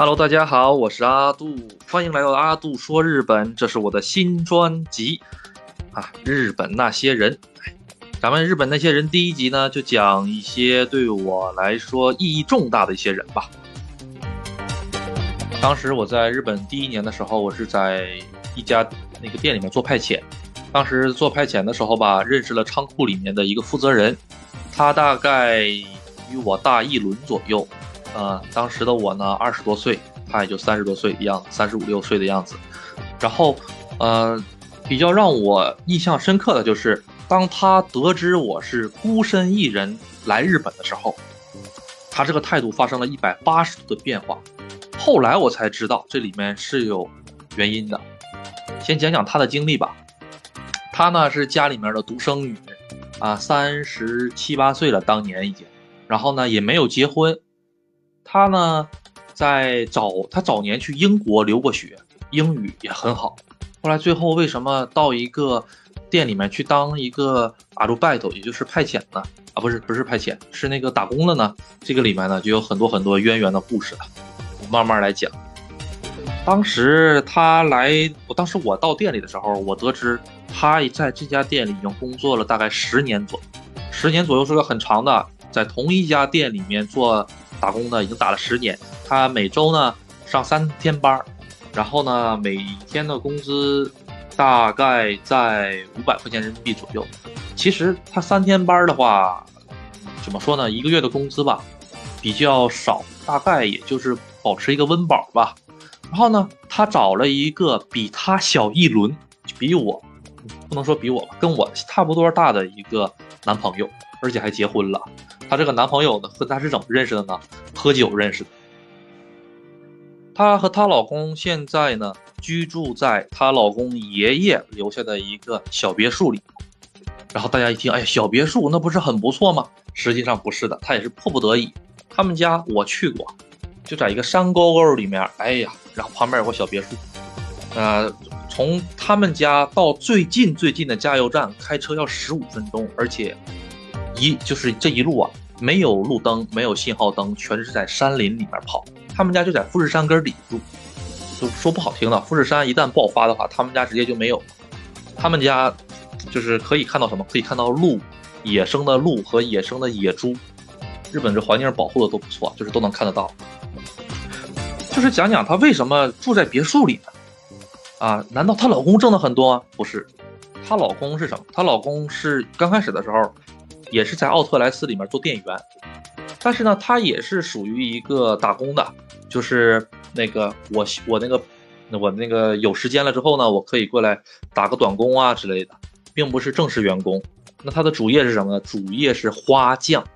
Hello，大家好，我是阿杜，欢迎来到阿杜说日本，这是我的新专辑啊，日本那些人。咱们日本那些人第一集呢，就讲一些对我来说意义重大的一些人吧。当时我在日本第一年的时候，我是在一家那个店里面做派遣。当时做派遣的时候吧，认识了仓库里面的一个负责人，他大概与我大一轮左右。呃，当时的我呢，二十多岁，他也就三十多岁的样，三十五六岁的样子。然后，呃，比较让我印象深刻的就是，当他得知我是孤身一人来日本的时候，他这个态度发生了一百八十度的变化。后来我才知道，这里面是有原因的。先讲讲他的经历吧。他呢是家里面的独生女，啊，三十七八岁了，当年已经，然后呢也没有结婚。他呢，在早他早年去英国留过学，英语也很好。后来最后为什么到一个店里面去当一个阿鲁拜托，也就是派遣呢？啊，不是不是派遣，是那个打工了呢？这个里面呢就有很多很多渊源的故事了，慢慢来讲。当时他来，我当时我到店里的时候，我得知他在这家店里已经工作了大概十年左，十年左右是个很长的，在同一家店里面做。打工呢，已经打了十年。他每周呢上三天班儿然后呢每天的工资大概在五百块钱人民币左右。其实他三天班的话，怎么说呢？一个月的工资吧比较少，大概也就是保持一个温饱吧。然后呢，他找了一个比他小一轮，比我不能说比我吧，跟我差不多大的一个男朋友，而且还结婚了。她这个男朋友呢，和她是怎么认识的呢？喝酒认识的。她和她老公现在呢，居住在她老公爷爷留下的一个小别墅里。然后大家一听，哎呀，小别墅那不是很不错吗？实际上不是的，她也是迫不得已。他们家我去过，就在一个山沟沟里面，哎呀，然后旁边有个小别墅。呃，从他们家到最近最近的加油站开车要十五分钟，而且。一就是这一路啊，没有路灯，没有信号灯，全是在山林里面跑。他们家就在富士山根底住，就说不好听的，富士山一旦爆发的话，他们家直接就没有了。他们家就是可以看到什么？可以看到鹿，野生的鹿和野生的野猪。日本这环境保护的都不错，就是都能看得到。就是讲讲他为什么住在别墅里呢？啊，难道她老公挣的很多吗？不是，她老公是什么？她老公是刚开始的时候。也是在奥特莱斯里面做店员，但是呢，他也是属于一个打工的，就是那个我我那个我那个有时间了之后呢，我可以过来打个短工啊之类的，并不是正式员工。那他的主业是什么呢？主业是花匠。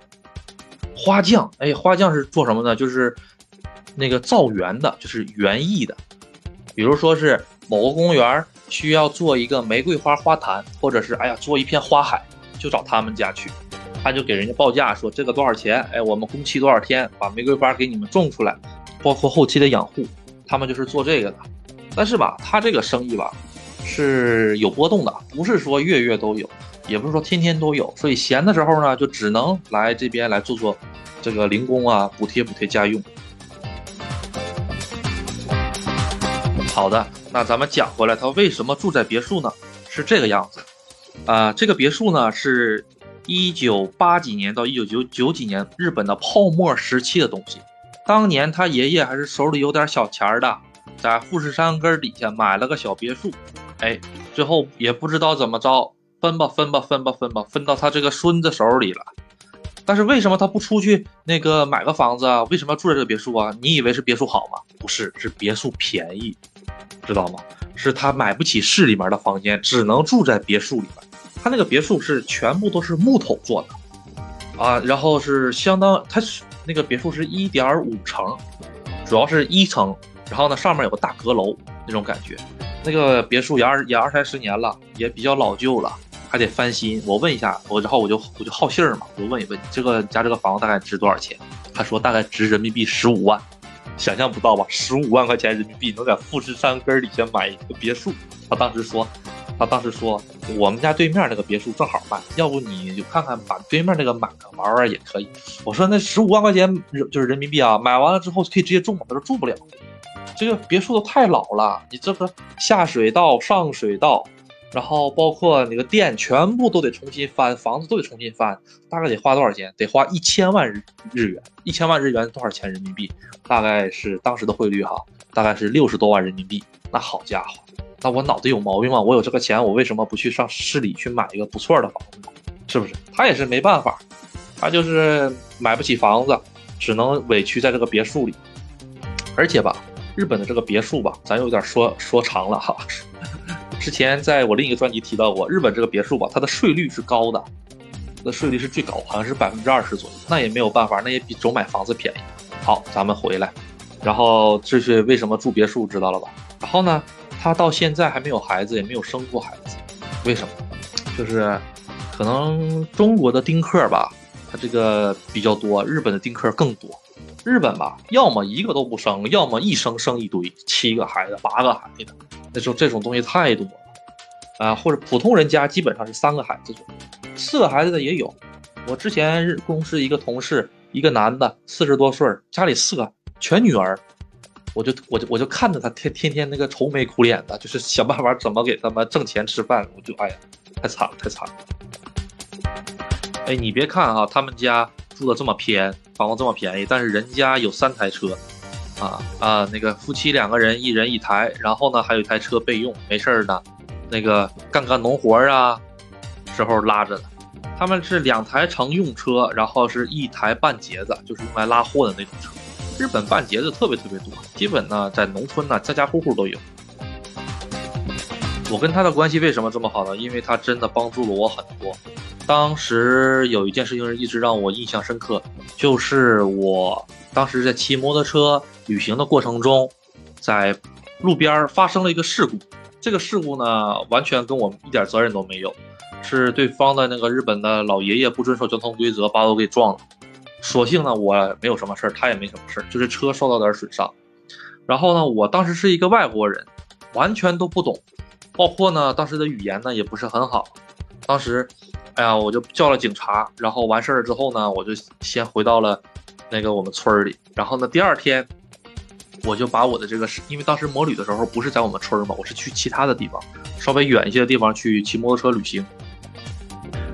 花匠，哎，花匠是做什么呢？就是那个造园的，就是园艺的。比如说是某个公园需要做一个玫瑰花花坛，或者是哎呀做一片花海，就找他们家去。他就给人家报价说这个多少钱？哎，我们工期多少天？把玫瑰花给你们种出来，包括后期的养护，他们就是做这个的。但是吧，他这个生意吧是有波动的，不是说月月都有，也不是说天天都有。所以闲的时候呢，就只能来这边来做做这个零工啊，补贴补贴家用。好的，那咱们讲回来，他为什么住在别墅呢？是这个样子，啊，这个别墅呢是。一九八几年到一九九九几年，日本的泡沫时期的东西。当年他爷爷还是手里有点小钱儿的，在富士山根底下买了个小别墅。哎，最后也不知道怎么着，分吧分吧分吧分吧，分到他这个孙子手里了。但是为什么他不出去那个买个房子啊？为什么要住在这个别墅啊？你以为是别墅好吗？不是，是别墅便宜，知道吗？是他买不起市里面的房间，只能住在别墅里面。他那个别墅是全部都是木头做的，啊，然后是相当，他是那个别墅是一点五层，主要是一层，然后呢上面有个大阁楼那种感觉。那个别墅也二也二三十年了，也比较老旧了，还得翻新。我问一下我，然后我就我就好信儿嘛，我就问一问这个家这个房子大概值多少钱？他说大概值人民币十五万，想象不到吧？十五万块钱人民币能在富士山根底下买一个别墅。他当时说。他当时说，我们家对面那个别墅正好卖，要不你就看看把对面那个买了玩玩也可以。我说那十五万块钱就是人民币啊，买完了之后可以直接住吗？他说住不了，这个别墅都太老了，你这个下水道、上水道，然后包括那个店全部都得重新翻，房子都得重新翻，大概得花多少钱？得花一千万日日元，一千万日元多少钱人民币？大概是当时的汇率哈，大概是六十多万人民币。那好家伙！那我脑子有毛病吗？我有这个钱，我为什么不去上市里去买一个不错的房子？是不是？他也是没办法，他就是买不起房子，只能委屈在这个别墅里。而且吧，日本的这个别墅吧，咱有点说说长了哈。之前在我另一个专辑提到过，日本这个别墅吧，它的税率是高的，那税率是最高，好像是百分之二十左右。那也没有办法，那也比总买房子便宜。好，咱们回来，然后这是为什么住别墅，知道了吧？然后呢？他到现在还没有孩子，也没有生过孩子，为什么？就是可能中国的丁克吧，他这个比较多，日本的丁克更多。日本吧，要么一个都不生，要么一生生一堆，七个孩子、八个孩子，那时候这种东西太多了啊。或者普通人家基本上是三个孩子左右，四个孩子的也有。我之前公司一个同事，一个男的，四十多岁，家里四个全女儿。我就我就我就看着他天天天那个愁眉苦脸的，就是想办法怎么给他们挣钱吃饭。我就哎呀，太惨了，太惨了。哎，你别看啊，他们家住的这么偏，房子这么便宜，但是人家有三台车，啊啊，那个夫妻两个人一人一台，然后呢还有一台车备用，没事儿呢，那个干干农活啊时候拉着的。他们是两台乘用车，然后是一台半截子，就是用来拉货的那种车。日本半截子特别特别多，基本呢在农村呢家家户户都有。我跟他的关系为什么这么好呢？因为他真的帮助了我很多。当时有一件事情是一直让我印象深刻，就是我当时在骑摩托车旅行的过程中，在路边发生了一个事故。这个事故呢完全跟我们一点责任都没有，是对方的那个日本的老爷爷不遵守交通规则，把我给撞了。所幸呢，我没有什么事儿，他也没什么事儿，就是车受到点损伤。然后呢，我当时是一个外国人，完全都不懂，包括呢，当时的语言呢也不是很好。当时，哎呀，我就叫了警察，然后完事儿之后呢，我就先回到了那个我们村里。然后呢，第二天，我就把我的这个，因为当时摩旅的时候不是在我们村儿嘛，我是去其他的地方，稍微远一些的地方去骑摩托车旅行。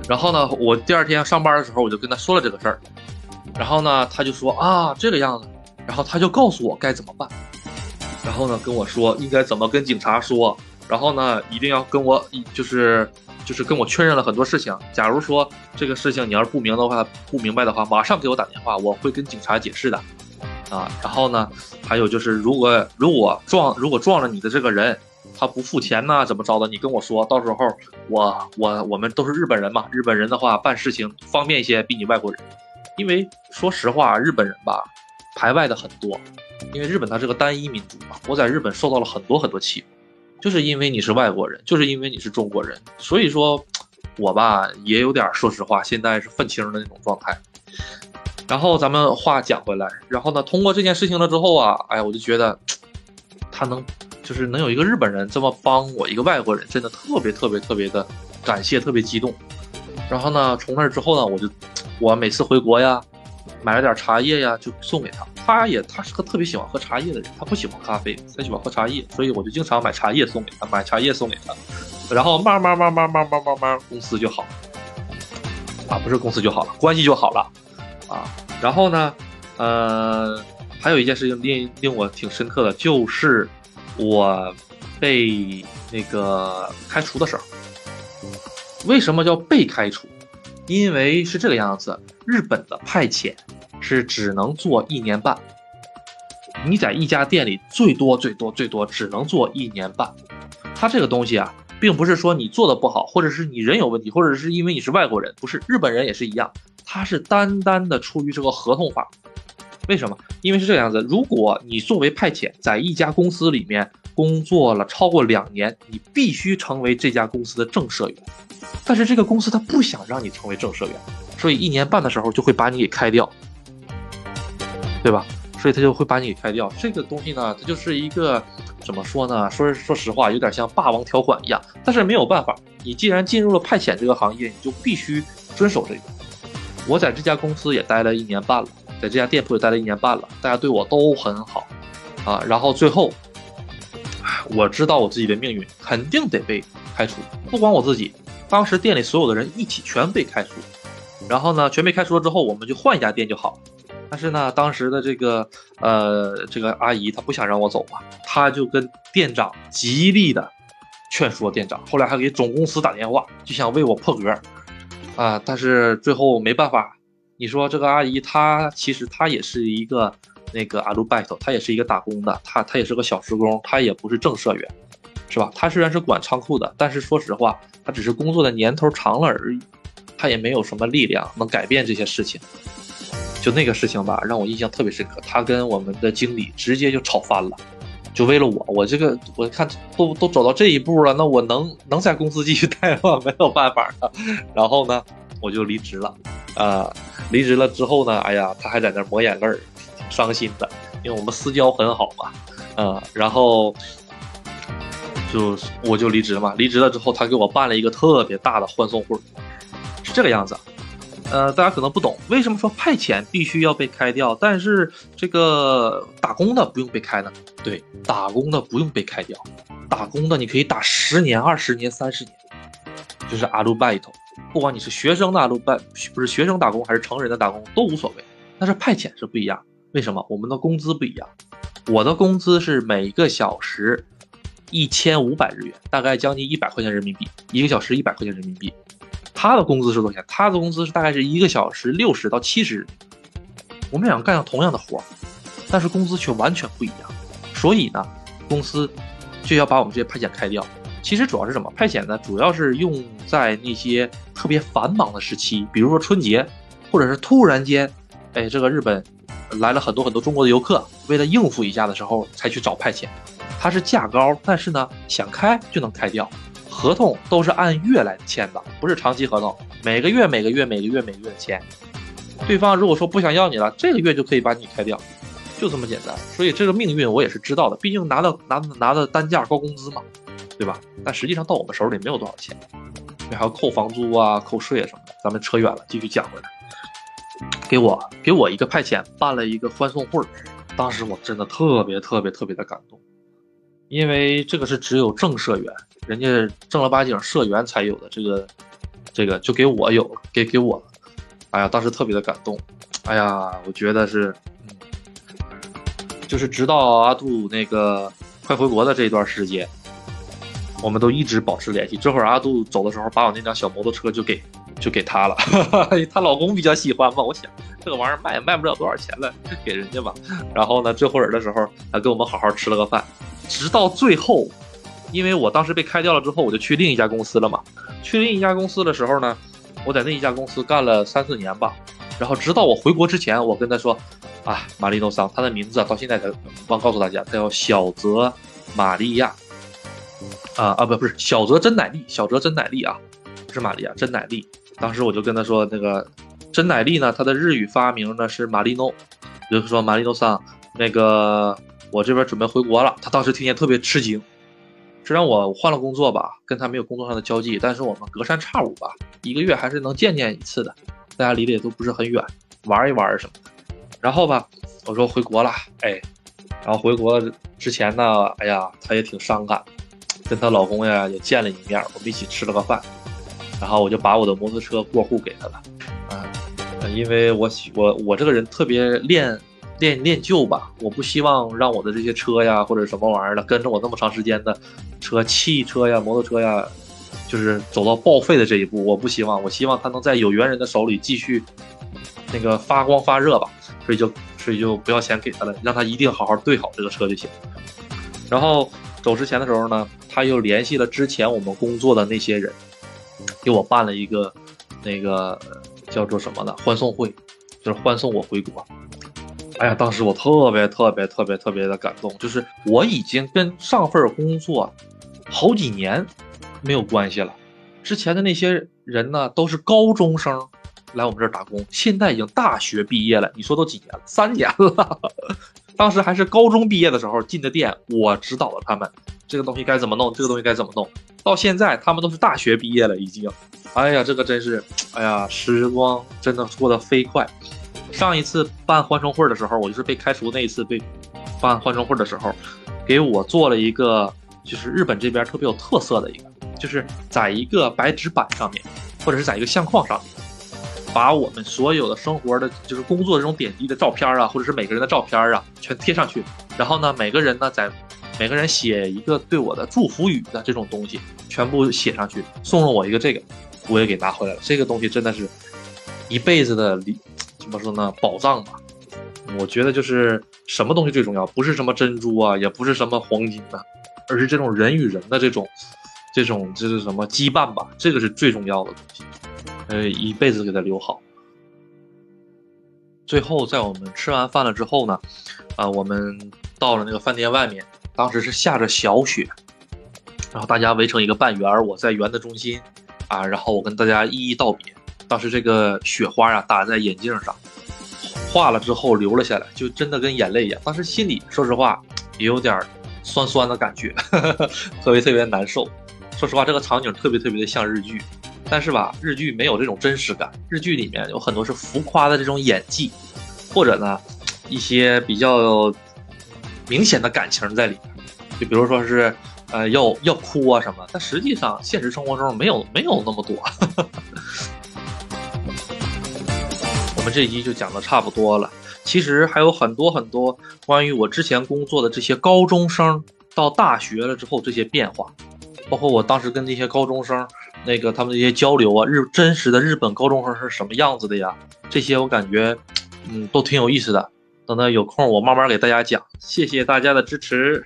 然后呢，我第二天上班的时候，我就跟他说了这个事儿。然后呢，他就说啊这个样子，然后他就告诉我该怎么办，然后呢跟我说应该怎么跟警察说，然后呢一定要跟我就是就是跟我确认了很多事情。假如说这个事情你要是不明的话不明白的话，马上给我打电话，我会跟警察解释的，啊，然后呢还有就是如果如果撞如果撞了你的这个人，他不付钱呢怎么着的，你跟我说到时候我我我们都是日本人嘛，日本人的话办事情方便一些，比你外国人。因为说实话，日本人吧，排外的很多。因为日本它是个单一民族嘛，我在日本受到了很多很多欺负，就是因为你是外国人，就是因为你是中国人，所以说，我吧也有点说实话，现在是愤青的那种状态。然后咱们话讲回来，然后呢，通过这件事情了之后啊，哎呀，我就觉得 他能就是能有一个日本人这么帮我一个外国人，真的特别特别特别的感谢，特别激动。然后呢，从那之后呢，我就。我每次回国呀，买了点茶叶呀，就送给他。他也他是个特别喜欢喝茶叶的人，他不喜欢咖啡，他喜欢喝茶叶，所以我就经常买茶叶送给他，买茶叶送给他。然后慢慢慢慢慢慢慢慢，公司就好啊，不是公司就好了，关系就好了啊。然后呢，呃，还有一件事情令令我挺深刻的，就是我被那个开除的时候，为什么叫被开除？因为是这个样子，日本的派遣是只能做一年半，你在一家店里最多最多最多只能做一年半。他这个东西啊，并不是说你做的不好，或者是你人有问题，或者是因为你是外国人，不是日本人也是一样，他是单单的出于这个合同法。为什么？因为是这个样子，如果你作为派遣在一家公司里面工作了超过两年，你必须成为这家公司的正社员。但是这个公司他不想让你成为正社员，所以一年半的时候就会把你给开掉，对吧？所以他就会把你给开掉。这个东西呢，它就是一个怎么说呢？说说实话，有点像霸王条款一样。但是没有办法，你既然进入了派遣这个行业，你就必须遵守这个。我在这家公司也待了一年半了，在这家店铺也待了一年半了，大家对我都很好啊。然后最后，我知道我自己的命运肯定得被开除，不光我自己，当时店里所有的人一起全被开除。然后呢，全被开除了之后，我们就换一家店就好。但是呢，当时的这个呃这个阿姨她不想让我走嘛，她就跟店长极力的劝说店长，后来还给总公司打电话，就想为我破格。啊！但是最后没办法，你说这个阿姨她其实她也是一个那个阿鲁拜托，她也是一个打工的，她她也是个小时工，她也不是正社员，是吧？她虽然是管仓库的，但是说实话，她只是工作的年头长了而已，她也没有什么力量能改变这些事情。就那个事情吧，让我印象特别深刻，她跟我们的经理直接就吵翻了。就为了我，我这个我看都都走到这一步了，那我能能在公司继续待吗？没有办法了。然后呢，我就离职了。啊，离职了之后呢，哎呀，他还在那抹眼泪儿，挺伤心的，因为我们私交很好嘛。嗯，然后就我就离职了嘛。离职了之后，他给我办了一个特别大的欢送会，是这个样子。呃，大家可能不懂为什么说派遣必须要被开掉，但是这个打工的不用被开呢？对，打工的不用被开掉，打工的你可以打十年、二十年、三十年，就是阿鲁拜头，不管你是学生的阿鲁拜，不是学生打工还是成人的打工都无所谓。但是派遣是不一样，为什么？我们的工资不一样，我的工资是每个小时一千五百日元，大概将近一百块钱人民币，一个小时一百块钱人民币。他的工资是多少钱？他的工资是大概是一个小时六十到七十。我们两个干同样的活儿，但是工资却完全不一样。所以呢，公司就要把我们这些派遣开掉。其实主要是什么？派遣呢，主要是用在那些特别繁忙的时期，比如说春节，或者是突然间，哎，这个日本来了很多很多中国的游客，为了应付一下的时候才去找派遣。它是价高，但是呢，想开就能开掉。合同都是按月来签的，不是长期合同，每个月每个月每个月每个月签。对方如果说不想要你了，这个月就可以把你开掉，就这么简单。所以这个命运我也是知道的，毕竟拿到拿拿的单价高工资嘛，对吧？但实际上到我们手里没有多少钱，还要扣房租啊、扣税啊什么的。咱们扯远了，继续讲回来。给我给我一个派遣办了一个欢送会儿，当时我真的特别特别特别的感动，因为这个是只有正社员。人家正儿八经社员才有的这个，这个就给我有，给给我了，哎呀，当时特别的感动，哎呀，我觉得是，嗯，就是直到阿杜那个快回国的这一段时间，我们都一直保持联系。这会儿阿杜走的时候，把我那辆小摩托车就给就给他了，她老公比较喜欢嘛，我想这个玩意儿卖也卖不了多少钱了，给人家吧。然后呢，这会儿的时候，还跟我们好好吃了个饭，直到最后。因为我当时被开掉了之后，我就去另一家公司了嘛。去另一家公司的时候呢，我在那一家公司干了三四年吧。然后直到我回国之前，我跟他说：“啊，玛丽诺桑，他的名字到现在才忘告诉大家，他叫小泽玛利亚。啊啊，不不是小泽真乃丽，小泽真乃丽啊，不是玛利亚真乃丽。当时我就跟他说，那个真乃丽呢，他的日语发明呢是玛丽诺，就是说玛丽诺桑，那个我这边准备回国了。他当时听见特别吃惊。”虽然我换了工作吧，跟他没有工作上的交际，但是我们隔三差五吧，一个月还是能见见一次的。大家离得也都不是很远，玩一玩什么的。然后吧，我说回国了，哎，然后回国之前呢，哎呀，她也挺伤感，跟她老公呀也见了一面，我们一起吃了个饭。然后我就把我的摩托车过户给她了，啊，因为我喜我我这个人特别恋。练练旧吧，我不希望让我的这些车呀或者什么玩意儿的跟着我那么长时间的车、汽车呀、摩托车呀，就是走到报废的这一步，我不希望。我希望它能在有缘人的手里继续那个发光发热吧，所以就所以就不要钱给他了，让他一定好好对好这个车就行。然后走之前的时候呢，他又联系了之前我们工作的那些人，给我办了一个那个叫做什么的欢送会，就是欢送我回国。哎呀，当时我特别特别特别特别的感动，就是我已经跟上份工作好几年没有关系了，之前的那些人呢都是高中生，来我们这儿打工，现在已经大学毕业了。你说都几年了？三年了。当时还是高中毕业的时候进的店，我指导了他们这个东西该怎么弄，这个东西该怎么弄。到现在他们都是大学毕业了，已经。哎呀，这个真是，哎呀，时光真的过得飞快。上一次办欢送会的时候，我就是被开除那一次被办欢送会的时候，给我做了一个，就是日本这边特别有特色的一个，就是在一个白纸板上面，或者是在一个相框上面。把我们所有的生活的，就是工作这种点滴的照片啊，或者是每个人的照片啊，全贴上去。然后呢，每个人呢，在每个人写一个对我的祝福语的这种东西，全部写上去，送了我一个这个，我也给拿回来了。这个东西真的是一辈子的礼，怎么说呢？宝藏吧。我觉得就是什么东西最重要，不是什么珍珠啊，也不是什么黄金啊，而是这种人与人的这种，这种这是什么羁绊吧？这个是最重要的东西。呃，一辈子给他留好。最后，在我们吃完饭了之后呢，啊，我们到了那个饭店外面，当时是下着小雪，然后大家围成一个半圆，我在圆的中心，啊，然后我跟大家一一道别。当时这个雪花啊打在眼镜上，化了之后流了下来，就真的跟眼泪一样。当时心里说实话也有点酸酸的感觉，特别特别难受。说实话，这个场景特别特别的像日剧。但是吧，日剧没有这种真实感。日剧里面有很多是浮夸的这种演技，或者呢，一些比较明显的感情在里面。就比如说是，呃，要要哭啊什么。但实际上，现实生活中没有没有那么多。我们这一集就讲的差不多了。其实还有很多很多关于我之前工作的这些高中生到大学了之后这些变化，包括我当时跟那些高中生。那个他们的一些交流啊，日真实的日本高中生是什么样子的呀？这些我感觉，嗯，都挺有意思的。等到有空我慢慢给大家讲。谢谢大家的支持。